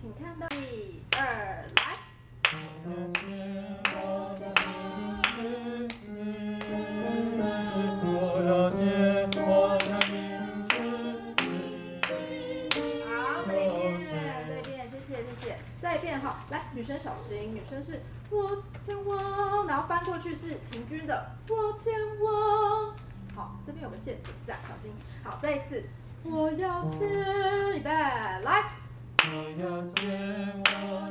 请看到一二来。好，再一遍，再一遍，谢谢谢谢，再一遍哈，来，女生小心，女生是我前往，然后翻过去是平均的，我前往。好，这边有个陷阱在，小心。好，再一次，我要前，预备，来。我要见我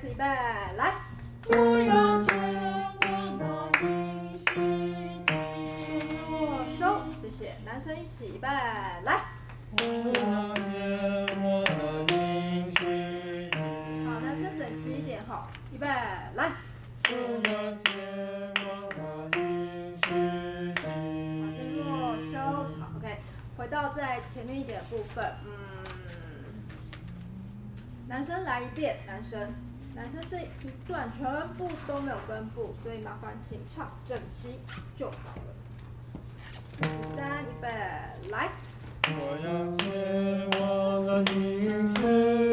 次预备，来。我要前往那应许地。握手，谢谢。男生一起预备，来。好，男生整齐一点，好，预备，来。我要前往那应许。回到在前面一点的部分，嗯，男生来一遍，男生，男生这一段全部都没有分部，所以麻烦请唱整齐就好了。三，预备，来。我要前往那应许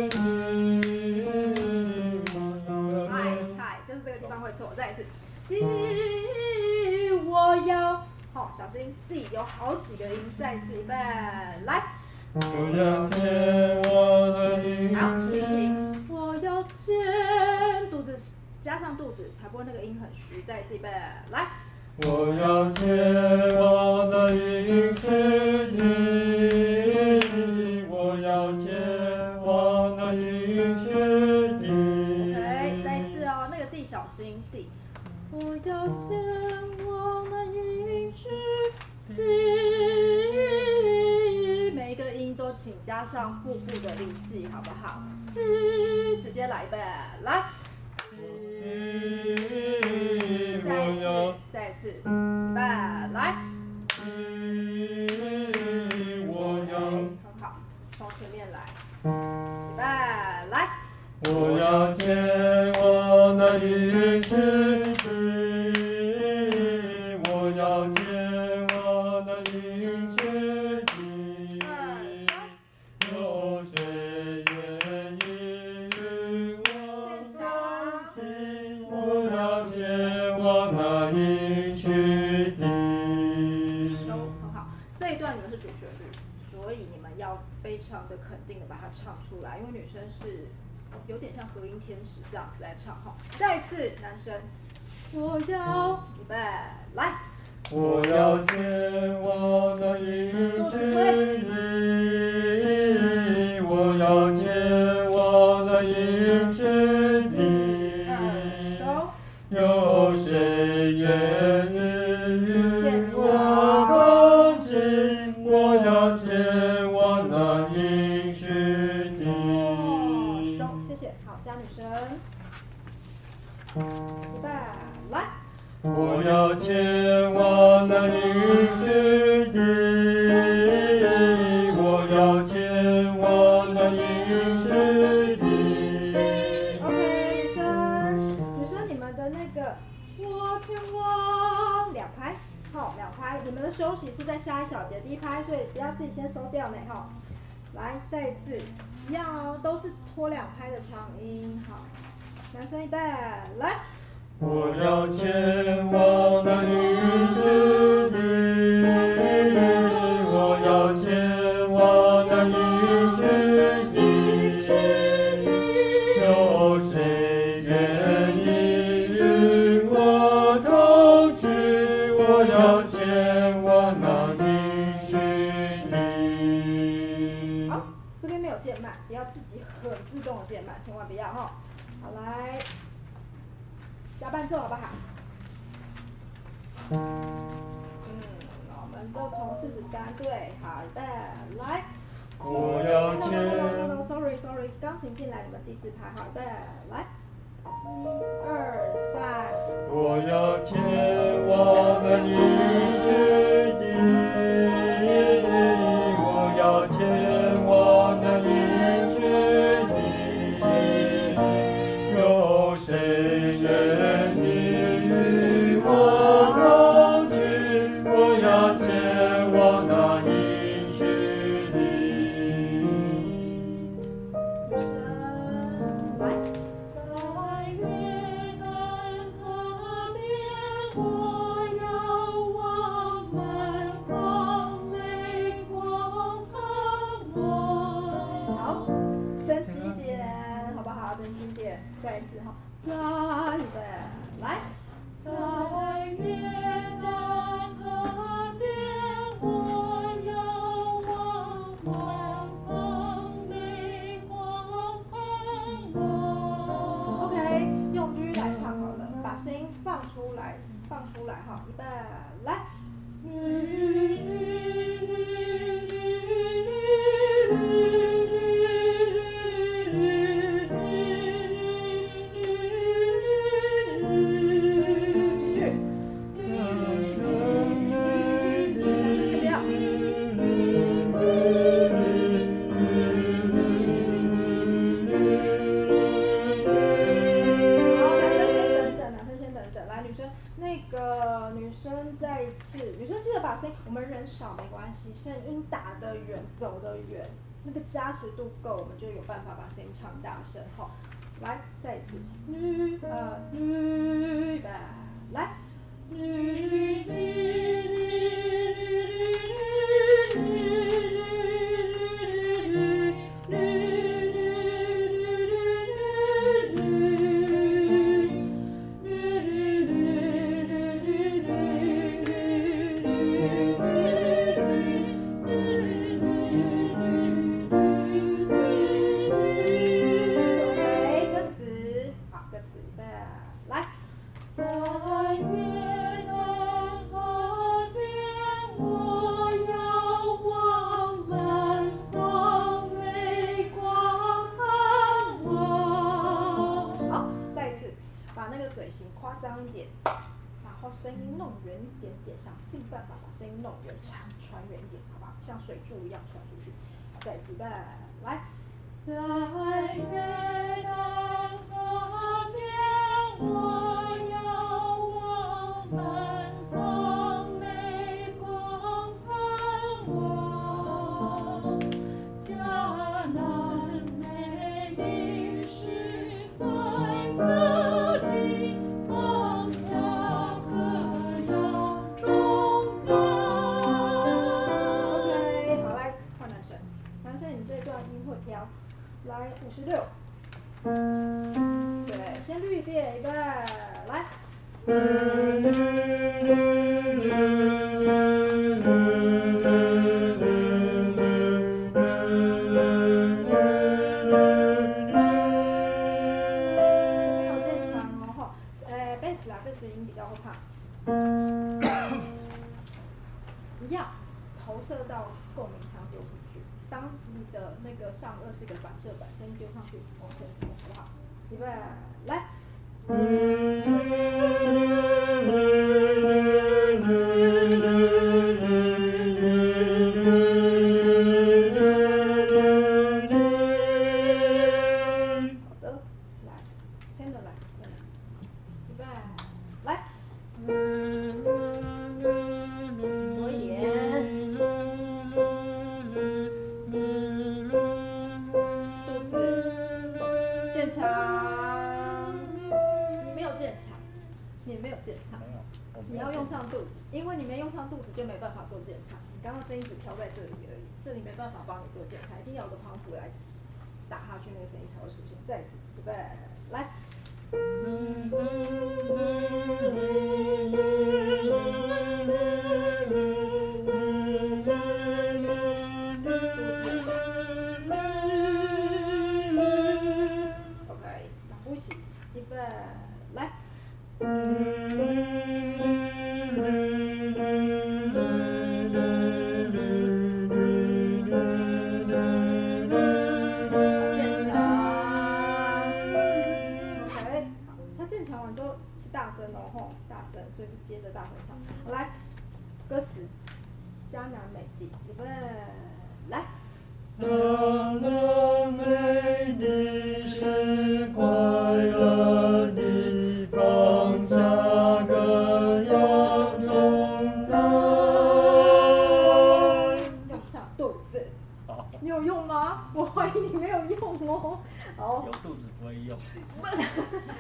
地。嗨嗨，就是这个地方会错，再一次。我要。好，小心，D 有好几个音，再一次预备，来。我要前往那应许地。加上肚子，才不会那个音很虚。再一次，来。我要前往那应许地。我要前往那应许地。OK，再一次哦，那个 D 小心，D。我要前往那应许地，每一个音都请加上腹部的力气，好不好？直接来呗，来。有点像和音天使这样子来唱哈。再一次，男生，我要预备来，我要前往那应许地，我要第一拍，所以不要自己先收掉呢，哈。来，再一次，一样哦，都是拖两拍的长音，好。男生预备，来。我要前往那应许地，我要前往那应许地，有谁愿意与我同行？我要前来，加伴奏好不好？嗯，我们就从四十三对，好的，来。我要见。No no no no no，sorry sorry，钢琴进来，你们第四排，好的，来。一二三，我要见我的女。度够，我们就有办法把声音唱大声。哈。来，再一次，来，来。像水柱一样传出去，对，是的。你没有检查，你要用上肚子，因为你没用上肚子就没办法做检查。你刚刚声音只飘在这里而已，这里没办法帮你做检查，一定要有个欢呼来打下去，那个声音才会出现。再一次，预备来。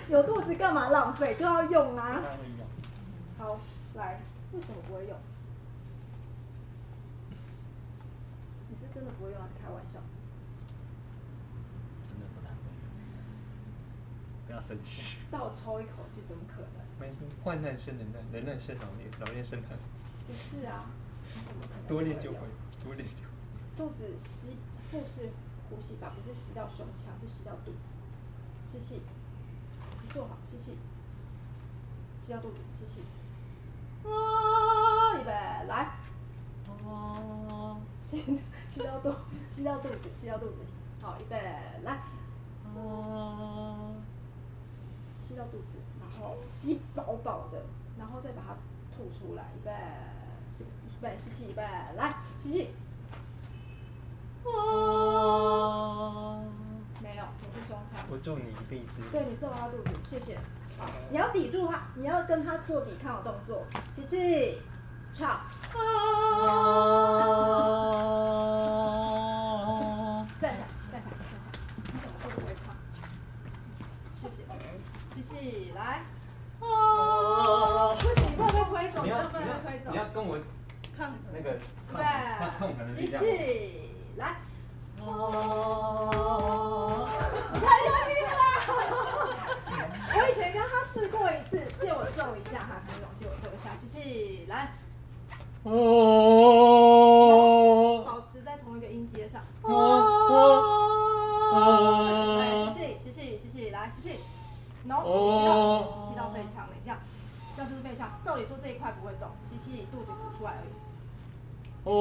有肚子干嘛浪费？就要用啊。好，来，为什么不会用？你是真的不会用还是开玩笑？真的不太会用。不要生气。倒抽一口气，怎么可能？没事，患难生能耐，能耐生老练，老练生狠。不是啊，你怎么可能？多练就会，多练就会。肚子吸，腹式呼吸法，不是吸到胸腔，是吸到肚子。吸气，你坐好，吸气，吸到肚子，吸气。啊，预备，来。哦，吸吸到肚，吸到肚子，吸到肚子。好，预备，来。哦，吸到肚子，然后吸饱饱的，然后再把它吐出来。预备，吸，预备，吸气，预备，来，吸气。啊，是胸腔。我助你一臂之力。对，你揍他肚子，谢谢。好，你要抵住他，你要跟他做抵抗的动作。琪琪，唱。啊！站起来，站起来，站起来。你怎么会不会唱？谢谢。来。啊！不行，不能被推走，不能被推走。你要跟我看那个对，吸气。来，哦，你太用力了！我以前跟他试过一次，借我揍一下哈，陈总，借我揍一下，吸气，来，哦，保持在同一个音阶上，哦，来，吸气，吸气，吸气，来，吸气，no，吸到，吸到肺腔里，这样，这样就是肺腔。照理说这一块不会动，吸气，肚子鼓出来而已。哦，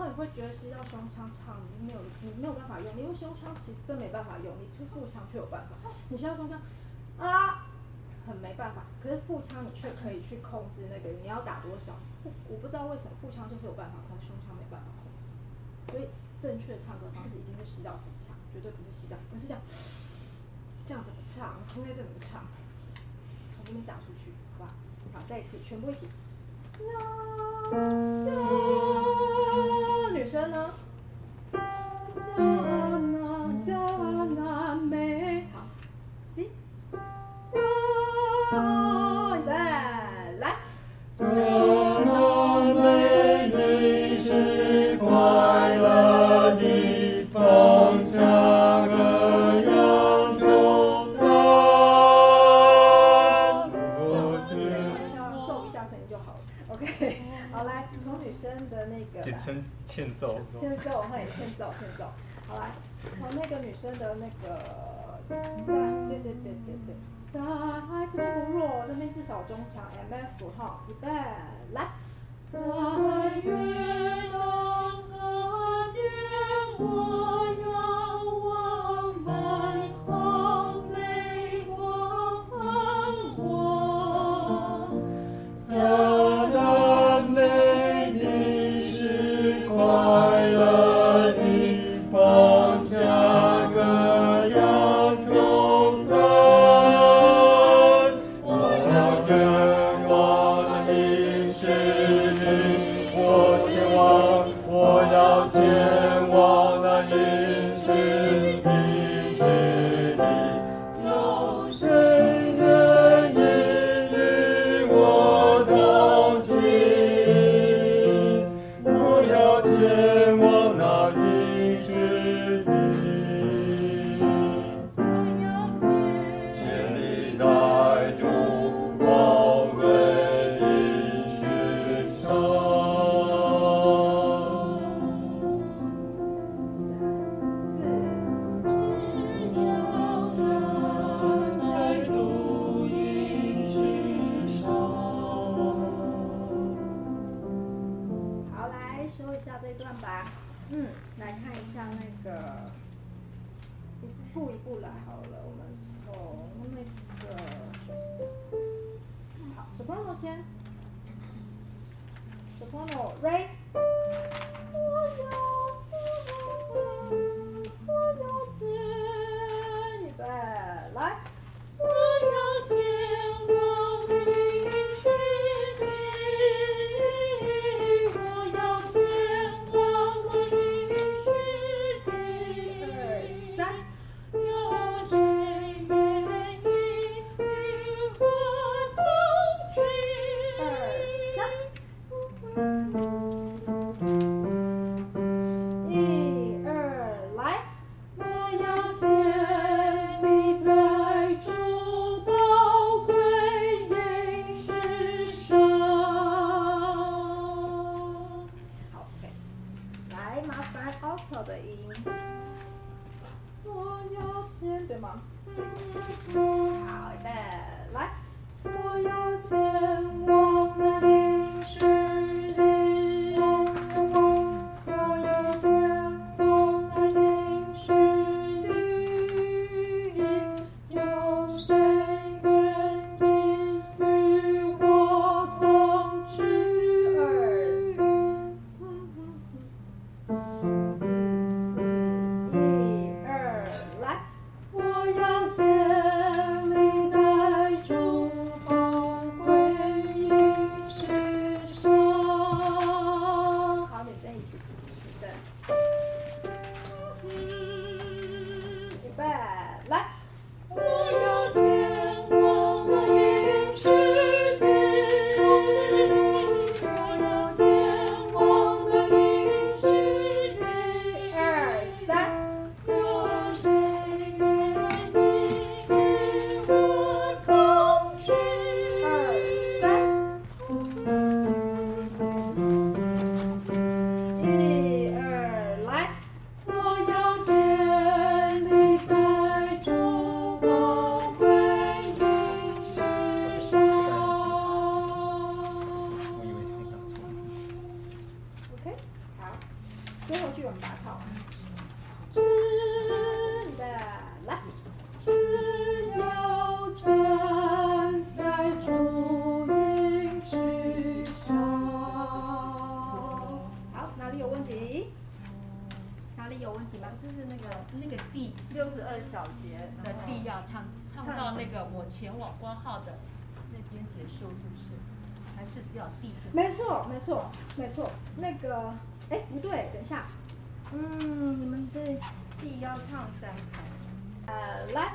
后你会觉得吸到胸腔唱，你没有你没有办法用，因为胸腔其实真没办法用，你是腹腔却有办法。你吸到胸腔啊，很没办法。可是腹腔你却可以去控制那个你要打多少。我不知道为什么腹腔就是有办法控，胸腔没办法控制。所以正确唱歌方式一定是吸到腹腔，绝对不是吸到，不是这样。这样怎么唱？应该怎么唱？从这边打出去，好吧？好，再一次，全部一起。女生呢？现在歌我会，先奏先奏，好来，从那个女生的那个三，对对对对对，三这边不弱，这边至少中强 mf 哈，预备，来，在月光下面我。个一步一步来好了，我们从那个好 s o p r a n o 先 s o p r a n o r i g h t 就是，还是要递。没错，没错，没错。那个，哎，不对，等一下。嗯，你们这地要唱三排。来。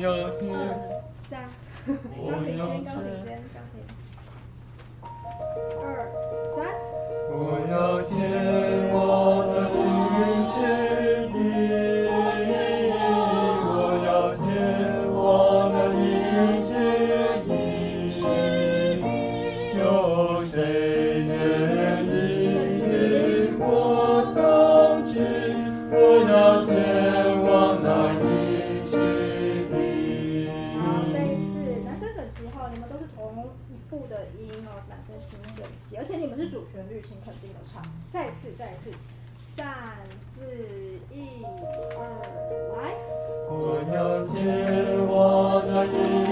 Yeah, it's 姐的唱，再次再次，三四一二，来。我要见我。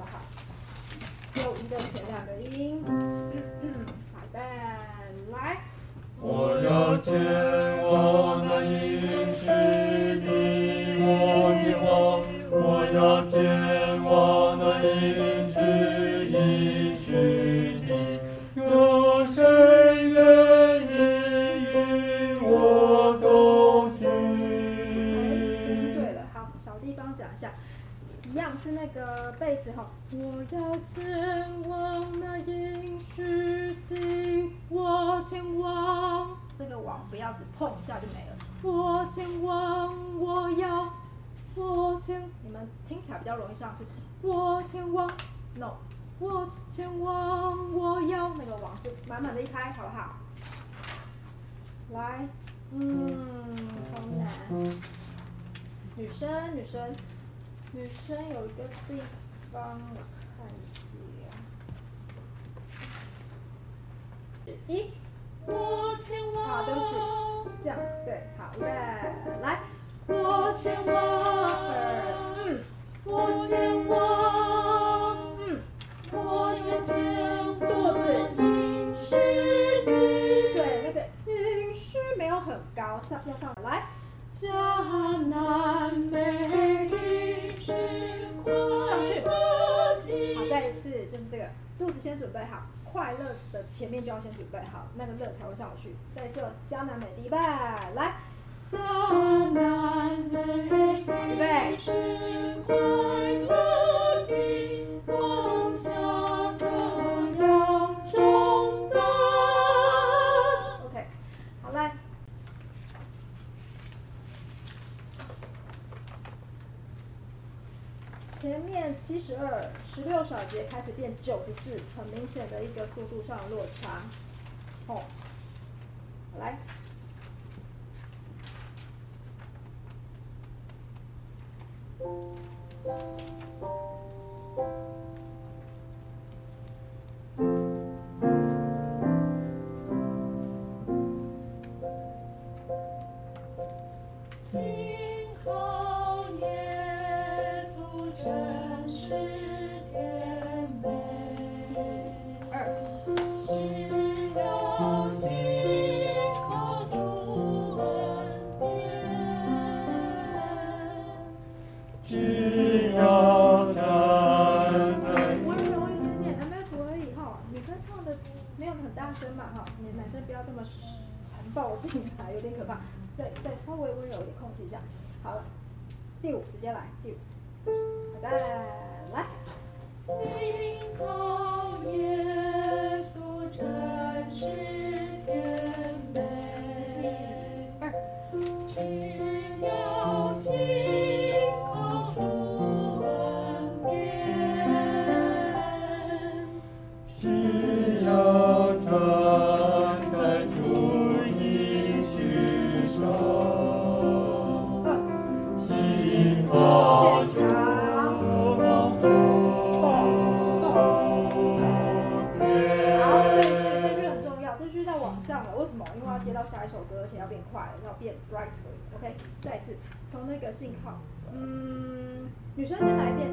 不好？又一个前两个音，好的，来。我要见我那应许的我的王，我要见。我要前往那应许地，我前往。这个网不要只碰一下就没了。我前往，我要，我前，你们听起来比较容易上，是我前往，no，我前往，我要那个网是满满的一拍，好不好？来，嗯，超难。女生，女生，女生有一个地帮，我看一下。一，我前往。好，对不起，这样对，好，预备，来，我前往，嗯，我前往，嗯，我前前，肚子，应许地，对，那个应许没有很高，上要上来。江南美地之快，上去。好，再一次，就是这个，肚子先准备好，快乐的前面就要先准备好，那个乐才会上去。再一次，江南美地，预备，来，迦南美地之快乐地，放下各样重担。OK，好来。前面七十二，十六小节开始变九十四，很明显的一个速度上的落差。哦，来。个信号，嗯，女生先来一遍，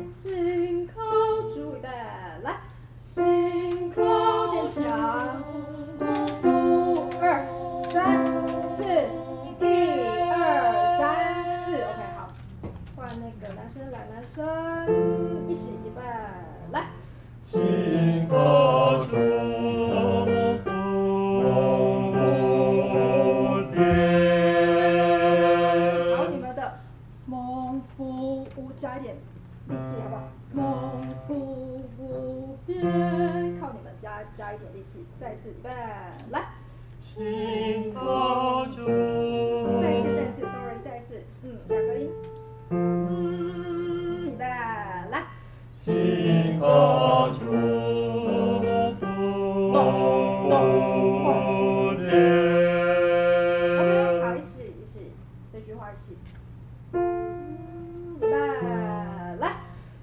来。来。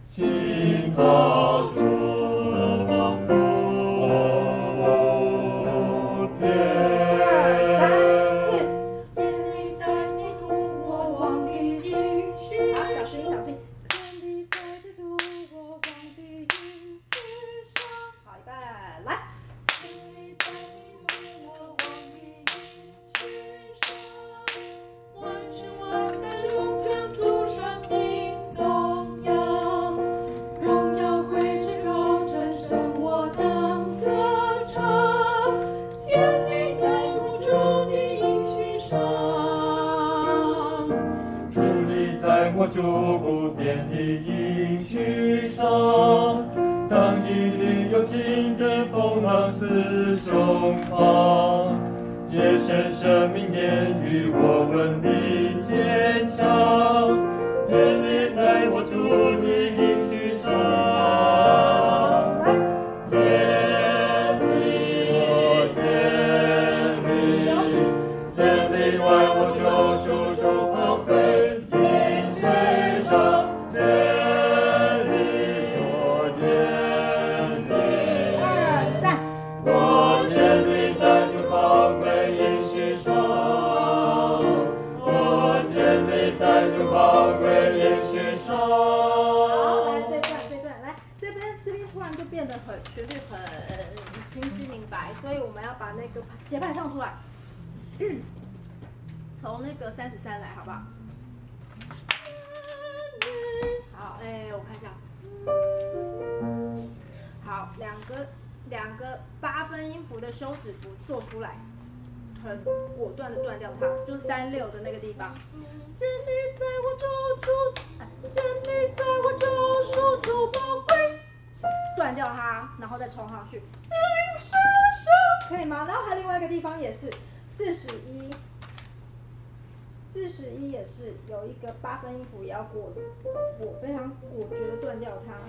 信靠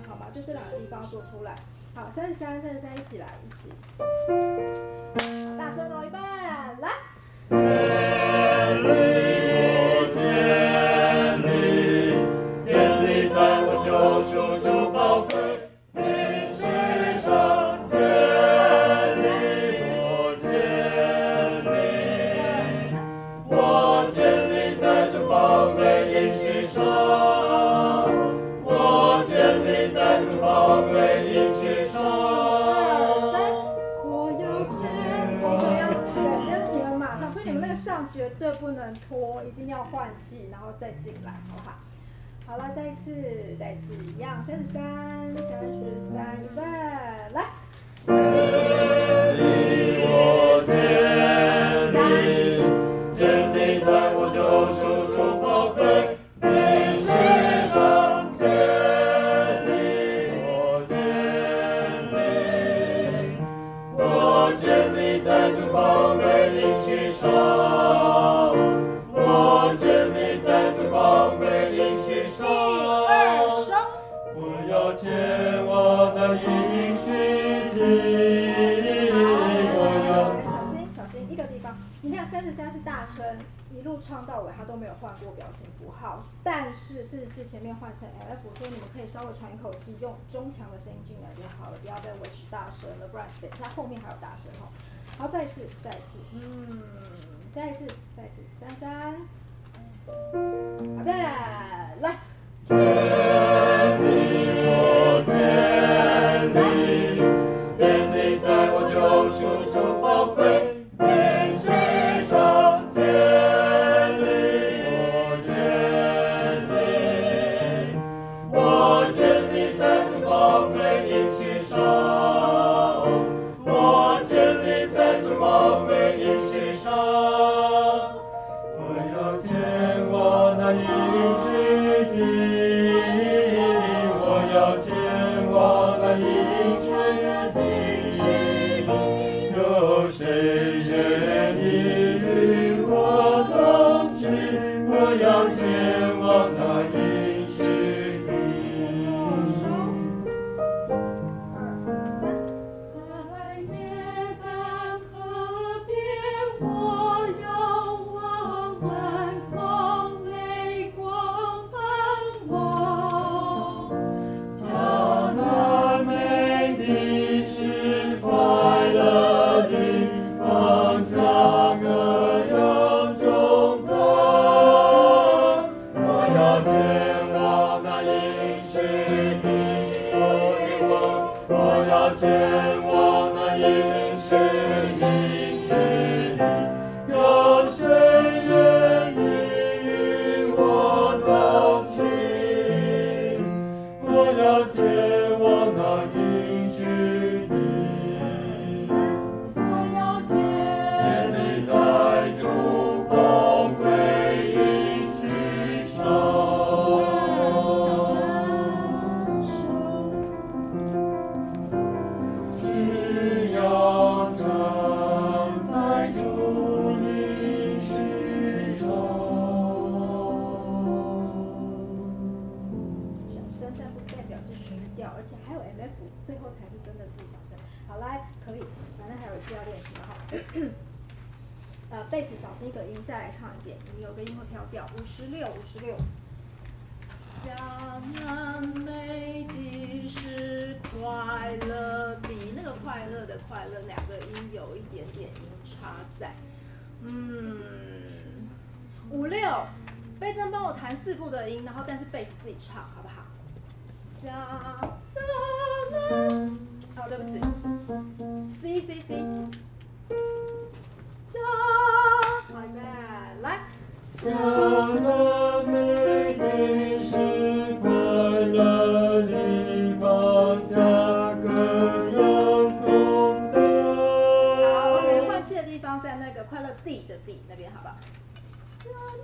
好吧就这两个地方做出来。好三十三三十三一起来一起。大声哦一半来。换气，然后再进来，好不好？好了，再一次，再一次，一样，三十三，三十三，预备，来。真理我前行，真在我救赎中。大声一路唱到尾，他都没有换过表情符号。但是四十四前面换成 F，所以你们可以稍微喘一口气，用中强的声音进来就好了，不要再维持大声了，不然等一下后面还有大声哈。好，再一次，再一次，嗯，再一次，再一次，三三，预备，来，千里共。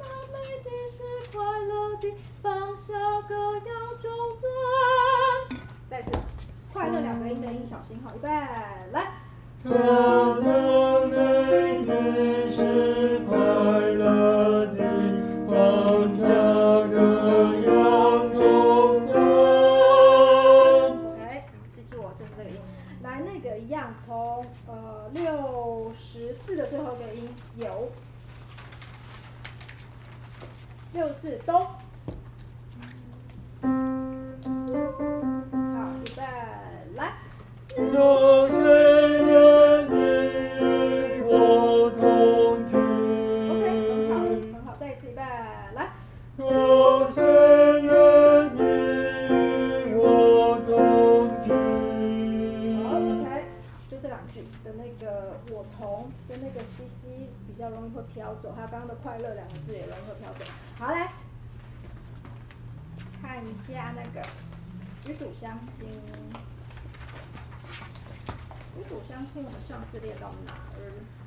他们是快乐的，放下歌谣。再次，快乐两个音的音，小心好，预备来。是都相亲，如果相亲，我们上次列到哪儿？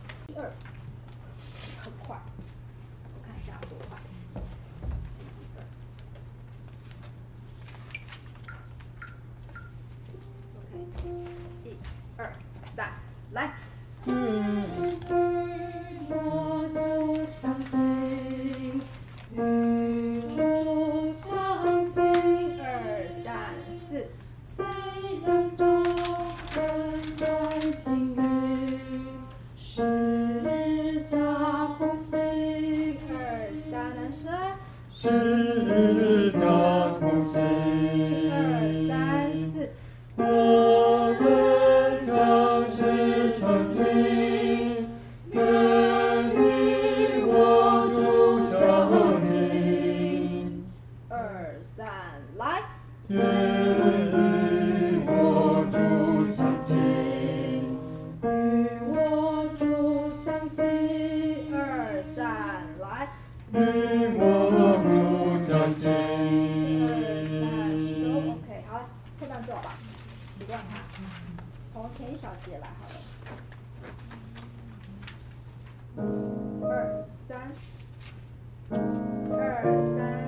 好吧，习惯它，从前一小节来好了。二三。二三。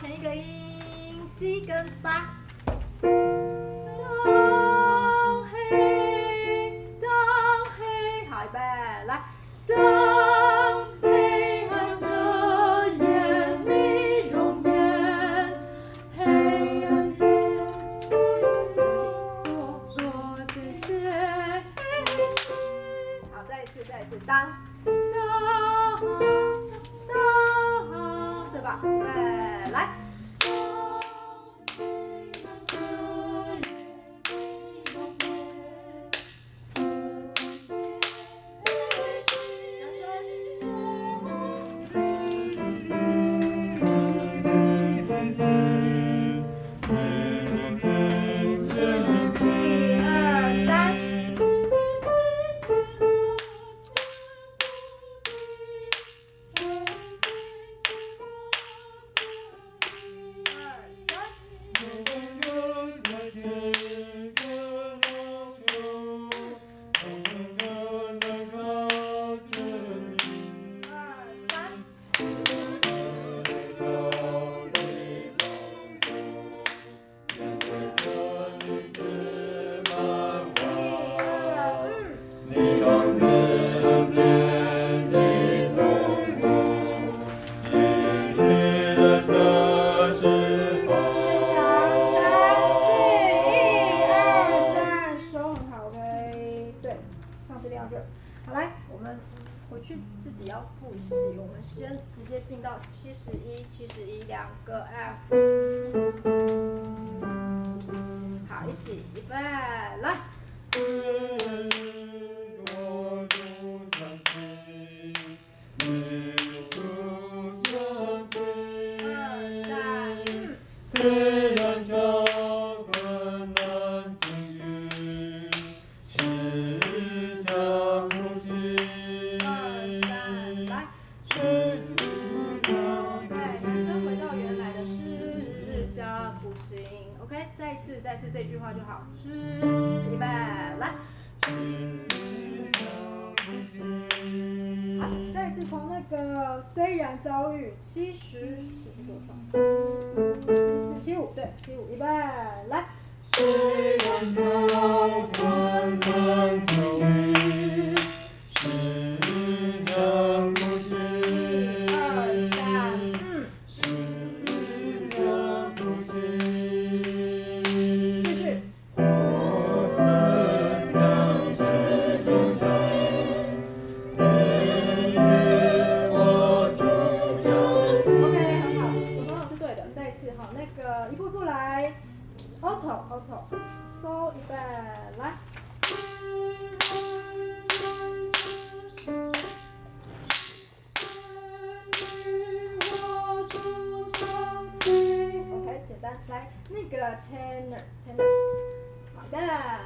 乘一个一 c 跟八。行 ok 再一次再一次这句话就好。吃预备来。吃吃好再次从那个虽然遭遇七十这多少七五七四七五对七五预备来。虽然早餐很久没有 not bad.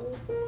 边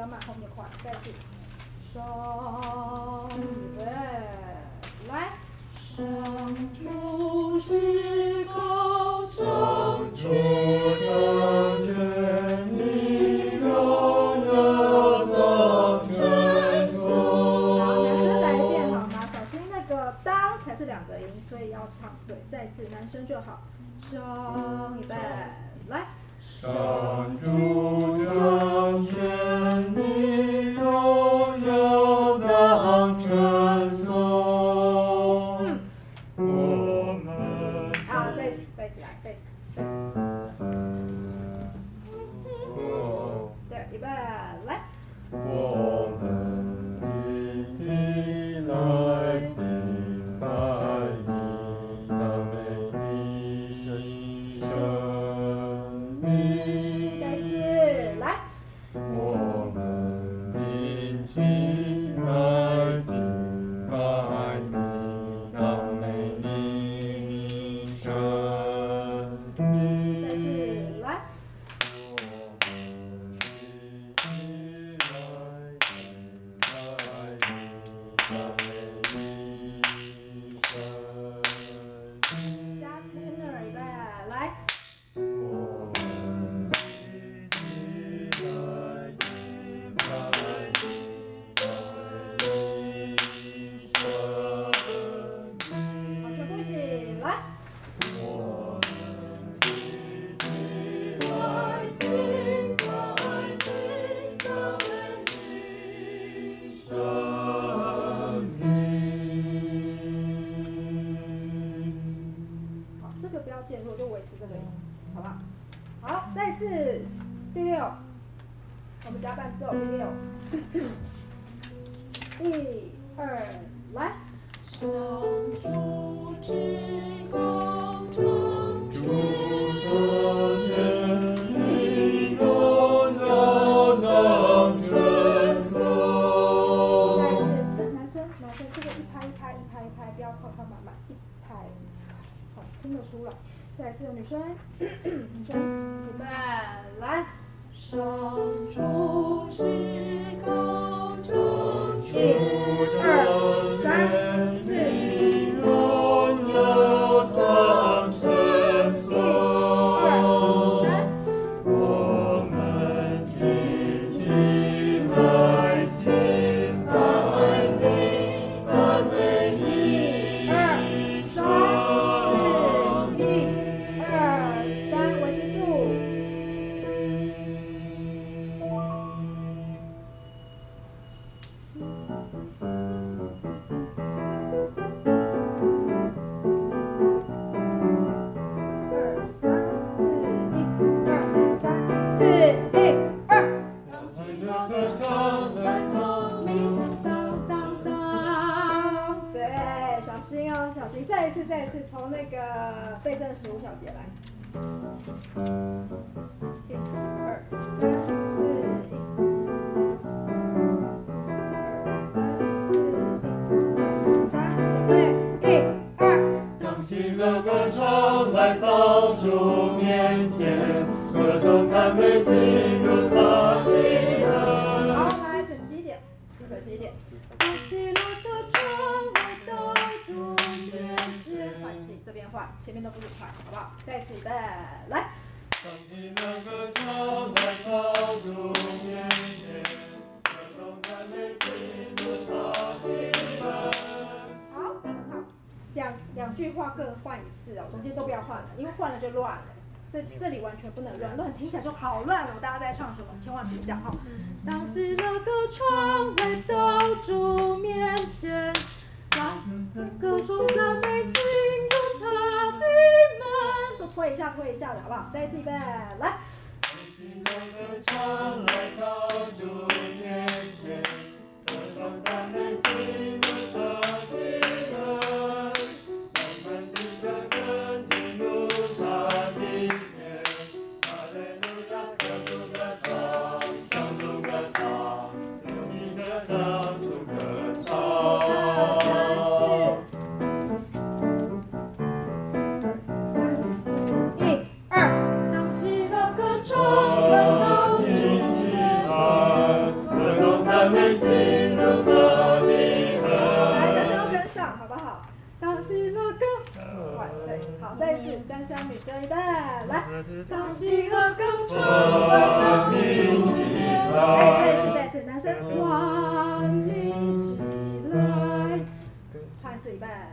dama không được khoảng 80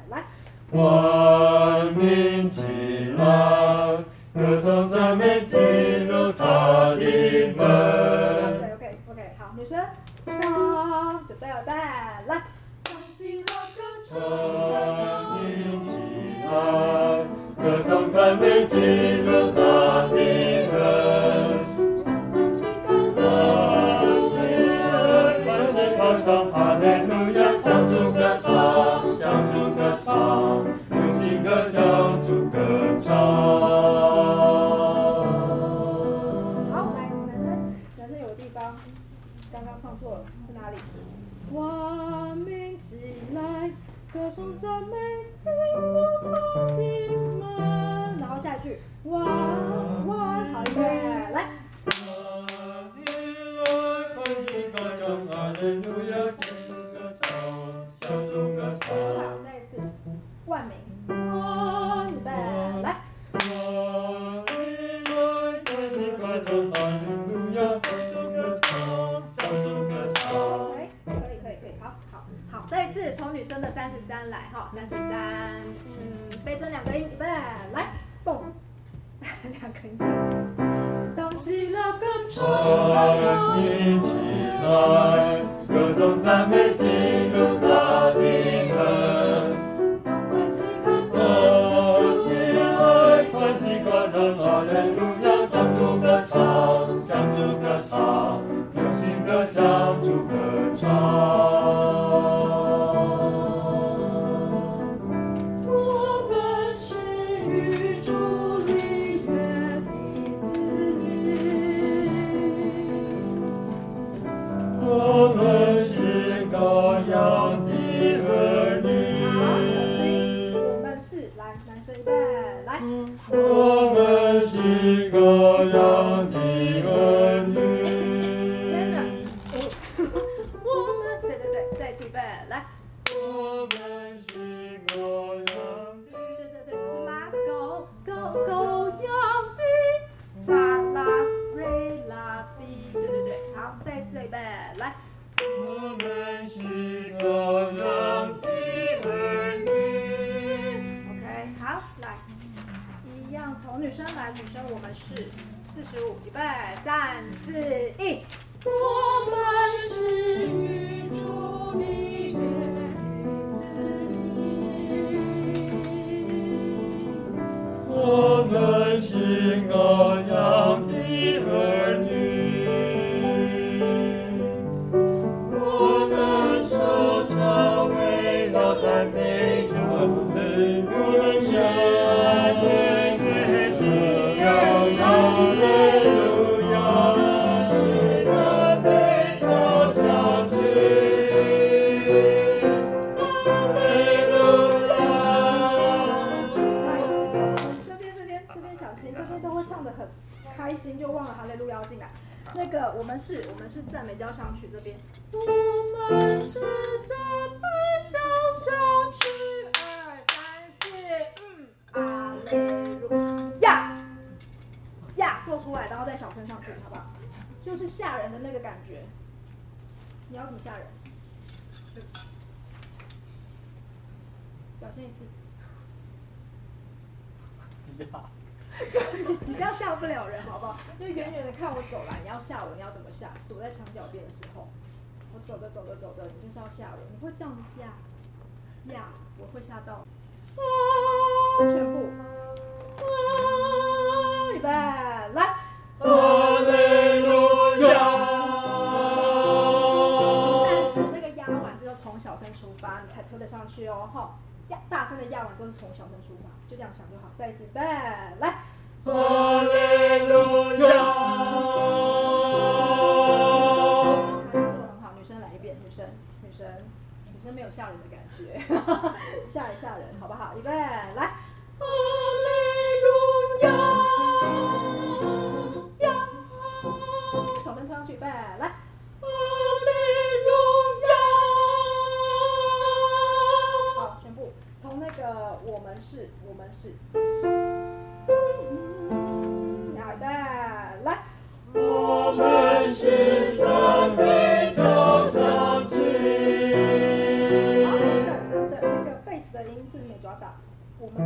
来。发，你才推得上去哦，哈。压大声的压完之后是从小声出发，就这样想就好。再一次，预备，来，哈利路亚。做得很好，女生来一遍，女生，女生，女生没有吓人的感觉，吓一吓人，好不好？预备，来，哈是，好，预备，来。我们是赞美交响曲。好，等等等，那个贝斯的音是不是没抓到？我们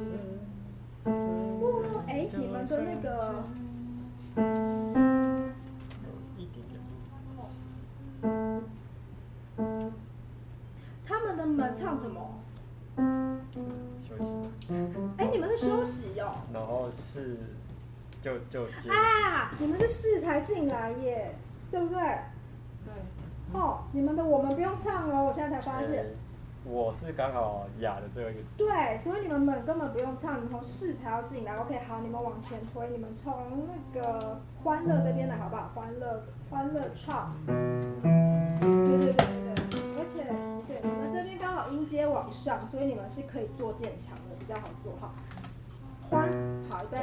是，哎，你们的那个，一点点。他们的门唱什么？哎，你们是休息哟。然后是，就就接。啊，你们是试才进来耶，对不对？对。哦，你们的我们不用唱哦，我现在才发现。我是刚好哑的最后一个字。对，所以你们们根本不用唱，你们从试才要进来。OK，好，你们往前推，你们从那个欢乐这边来，好不好？欢乐，欢乐唱。对对对对对，而且音阶往上，所以你们是可以做渐强的，比较好做哈。欢，好，预备，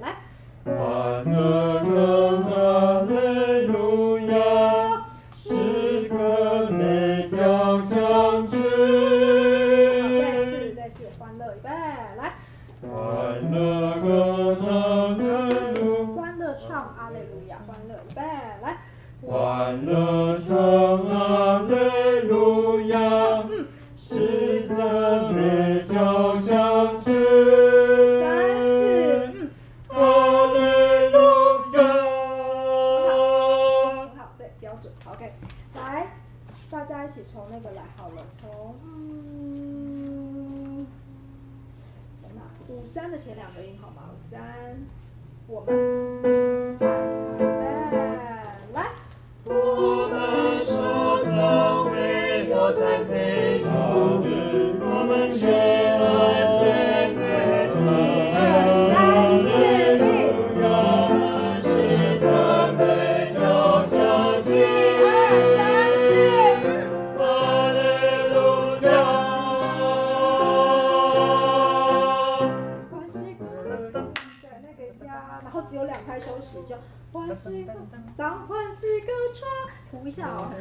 来。欢乐的哈利路亚，是个美交响曲。再次，再次，欢乐，预备，来。欢乐歌唱哈利路，欢乐唱阿肋路亚，欢乐，预备，来。欢乐好了，从嗯，从哪？五三的前两个音好吗？五三，我们，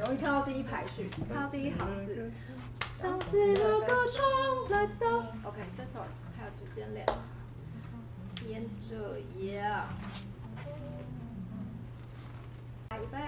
容易看到第一排序，看到第一行字。当喜乐歌唱来到，OK，这首还有时间练，先这样，来预备，